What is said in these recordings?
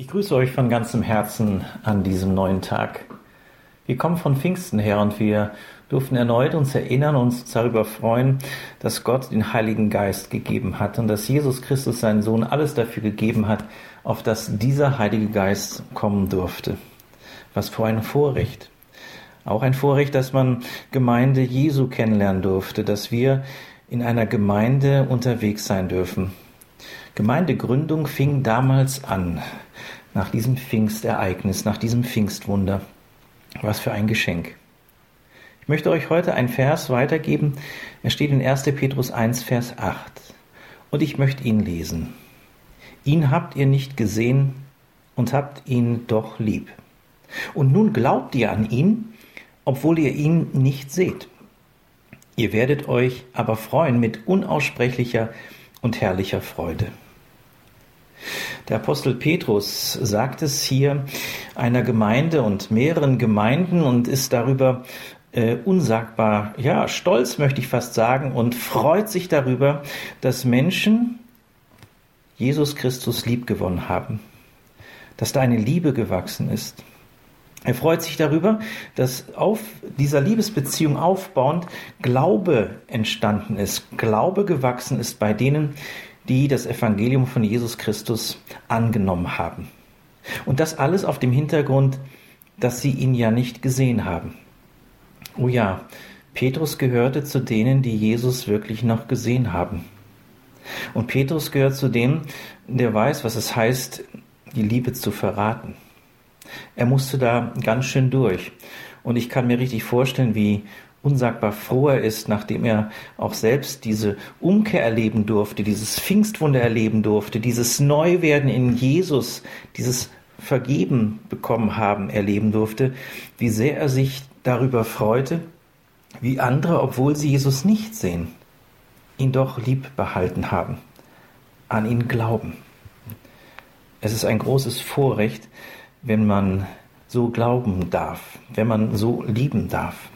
Ich grüße euch von ganzem Herzen an diesem neuen Tag. Wir kommen von Pfingsten her und wir durften erneut uns erinnern, uns darüber freuen, dass Gott den Heiligen Geist gegeben hat und dass Jesus Christus seinen Sohn alles dafür gegeben hat, auf dass dieser Heilige Geist kommen durfte. Was für ein Vorrecht. Auch ein Vorrecht, dass man Gemeinde Jesu kennenlernen durfte, dass wir in einer Gemeinde unterwegs sein dürfen. Gemeindegründung fing damals an nach diesem Pfingstereignis, nach diesem Pfingstwunder. Was für ein Geschenk. Ich möchte euch heute ein Vers weitergeben. Er steht in 1. Petrus 1, Vers 8. Und ich möchte ihn lesen. Ihn habt ihr nicht gesehen und habt ihn doch lieb. Und nun glaubt ihr an ihn, obwohl ihr ihn nicht seht. Ihr werdet euch aber freuen mit unaussprechlicher und herrlicher Freude. Der Apostel Petrus sagt es hier einer Gemeinde und mehreren Gemeinden und ist darüber äh, unsagbar, ja, stolz möchte ich fast sagen und freut sich darüber, dass Menschen Jesus Christus liebgewonnen haben, dass da eine Liebe gewachsen ist. Er freut sich darüber, dass auf dieser Liebesbeziehung aufbauend Glaube entstanden ist, Glaube gewachsen ist bei denen, die das Evangelium von Jesus Christus angenommen haben. Und das alles auf dem Hintergrund, dass sie ihn ja nicht gesehen haben. Oh ja, Petrus gehörte zu denen, die Jesus wirklich noch gesehen haben. Und Petrus gehört zu denen, der weiß, was es heißt, die Liebe zu verraten. Er musste da ganz schön durch. Und ich kann mir richtig vorstellen, wie unsagbar froh er ist, nachdem er auch selbst diese Umkehr erleben durfte, dieses Pfingstwunder erleben durfte, dieses Neuwerden in Jesus, dieses Vergeben bekommen haben, erleben durfte, wie sehr er sich darüber freute, wie andere, obwohl sie Jesus nicht sehen, ihn doch lieb behalten haben, an ihn glauben. Es ist ein großes Vorrecht, wenn man so glauben darf, wenn man so lieben darf.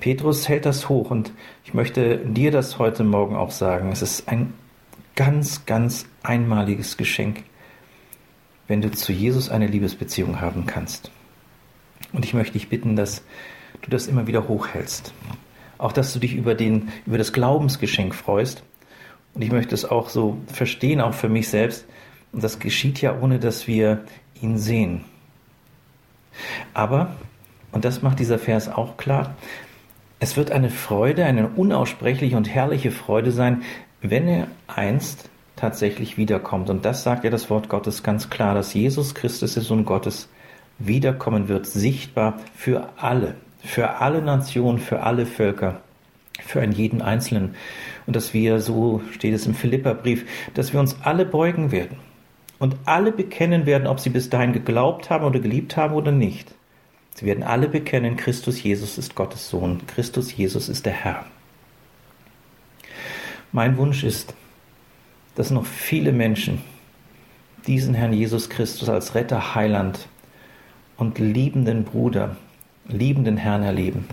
Petrus hält das hoch und ich möchte dir das heute Morgen auch sagen. Es ist ein ganz, ganz einmaliges Geschenk, wenn du zu Jesus eine Liebesbeziehung haben kannst. Und ich möchte dich bitten, dass du das immer wieder hochhältst. Auch dass du dich über, den, über das Glaubensgeschenk freust. Und ich möchte es auch so verstehen, auch für mich selbst. Und das geschieht ja, ohne dass wir ihn sehen. Aber und das macht dieser Vers auch klar, es wird eine Freude, eine unaussprechliche und herrliche Freude sein, wenn er einst tatsächlich wiederkommt. Und das sagt ja das Wort Gottes ganz klar, dass Jesus Christus, der Sohn Gottes, wiederkommen wird, sichtbar für alle, für alle Nationen, für alle Völker, für einen jeden Einzelnen. Und dass wir, so steht es im Philipperbrief, dass wir uns alle beugen werden und alle bekennen werden, ob sie bis dahin geglaubt haben oder geliebt haben oder nicht. Sie werden alle bekennen, Christus Jesus ist Gottes Sohn, Christus Jesus ist der Herr. Mein Wunsch ist, dass noch viele Menschen diesen Herrn Jesus Christus als Retter, Heiland und liebenden Bruder, liebenden Herrn erleben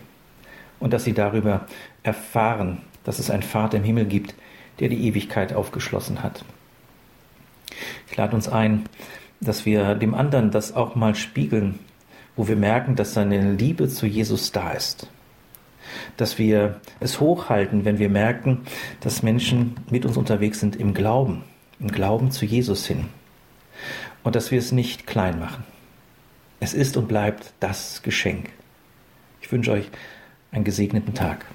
und dass sie darüber erfahren, dass es einen Vater im Himmel gibt, der die Ewigkeit aufgeschlossen hat. Ich lade uns ein, dass wir dem anderen das auch mal spiegeln, wo wir merken, dass seine Liebe zu Jesus da ist. Dass wir es hochhalten, wenn wir merken, dass Menschen mit uns unterwegs sind im Glauben, im Glauben zu Jesus hin. Und dass wir es nicht klein machen. Es ist und bleibt das Geschenk. Ich wünsche euch einen gesegneten Tag.